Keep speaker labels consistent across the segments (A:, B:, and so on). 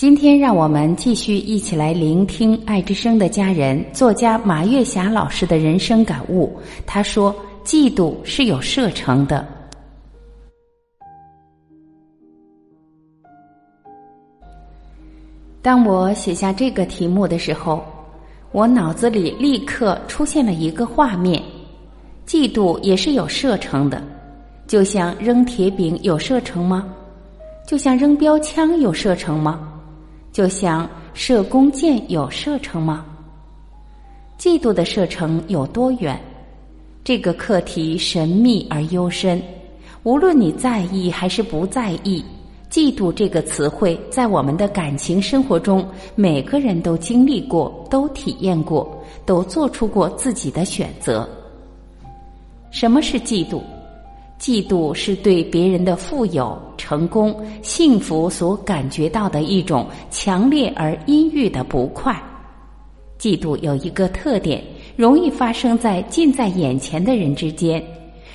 A: 今天让我们继续一起来聆听爱之声的家人作家马月霞老师的人生感悟。他说：“嫉妒是有射程的。”当我写下这个题目的时候，我脑子里立刻出现了一个画面：嫉妒也是有射程的，就像扔铁饼有射程吗？就像扔标枪有射程吗？就像射弓箭有射程吗？嫉妒的射程有多远？这个课题神秘而幽深。无论你在意还是不在意，嫉妒这个词汇在我们的感情生活中，每个人都经历过，都体验过，都做出过自己的选择。什么是嫉妒？嫉妒是对别人的富有、成功、幸福所感觉到的一种强烈而阴郁的不快。嫉妒有一个特点，容易发生在近在眼前的人之间，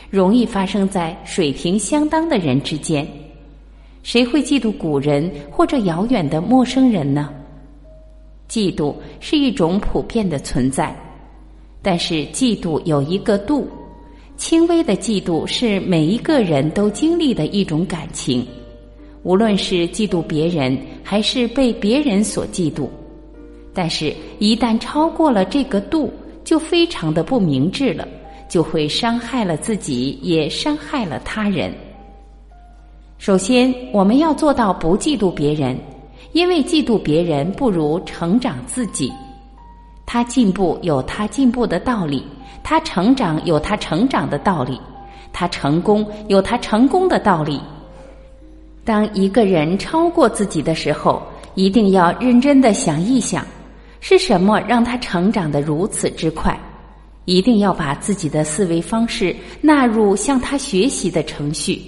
A: 容易发生在水平相当的人之间。谁会嫉妒古人或者遥远的陌生人呢？嫉妒是一种普遍的存在，但是嫉妒有一个度。轻微的嫉妒是每一个人都经历的一种感情，无论是嫉妒别人还是被别人所嫉妒，但是，一旦超过了这个度，就非常的不明智了，就会伤害了自己，也伤害了他人。首先，我们要做到不嫉妒别人，因为嫉妒别人不如成长自己。他进步有他进步的道理。他成长有他成长的道理，他成功有他成功的道理。当一个人超过自己的时候，一定要认真的想一想，是什么让他成长的如此之快？一定要把自己的思维方式纳入向他学习的程序。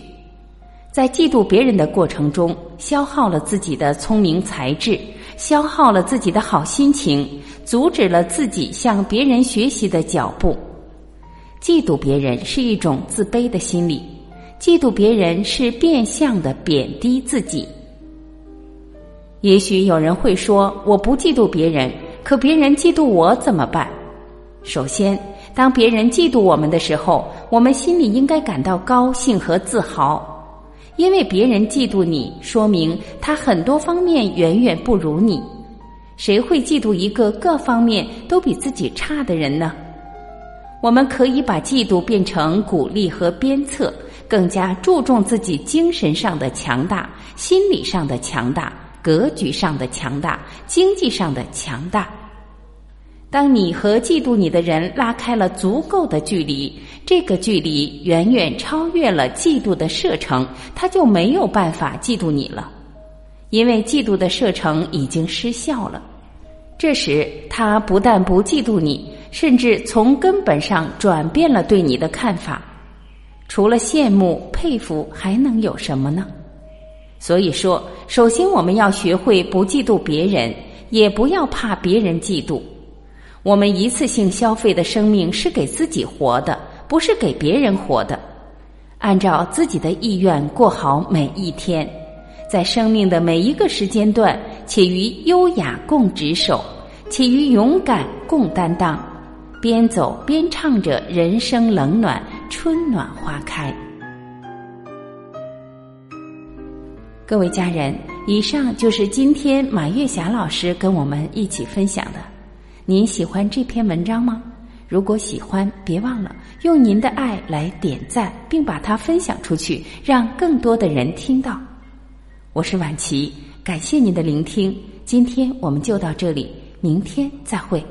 A: 在嫉妒别人的过程中，消耗了自己的聪明才智，消耗了自己的好心情，阻止了自己向别人学习的脚步。嫉妒别人是一种自卑的心理，嫉妒别人是变相的贬低自己。也许有人会说：“我不嫉妒别人，可别人嫉妒我怎么办？”首先，当别人嫉妒我们的时候，我们心里应该感到高兴和自豪，因为别人嫉妒你，说明他很多方面远远不如你。谁会嫉妒一个各方面都比自己差的人呢？我们可以把嫉妒变成鼓励和鞭策，更加注重自己精神上的强大、心理上的强大、格局上的强大、经济上的强大。当你和嫉妒你的人拉开了足够的距离，这个距离远远超越了嫉妒的射程，他就没有办法嫉妒你了，因为嫉妒的射程已经失效了。这时，他不但不嫉妒你。甚至从根本上转变了对你的看法，除了羡慕佩服，还能有什么呢？所以说，首先我们要学会不嫉妒别人，也不要怕别人嫉妒。我们一次性消费的生命是给自己活的，不是给别人活的。按照自己的意愿过好每一天，在生命的每一个时间段，且于优雅共执手，且于勇敢共担当。边走边唱着“人生冷暖，春暖花开”。各位家人，以上就是今天马月霞老师跟我们一起分享的。您喜欢这篇文章吗？如果喜欢，别忘了用您的爱来点赞，并把它分享出去，让更多的人听到。我是婉琪，感谢您的聆听。今天我们就到这里，明天再会。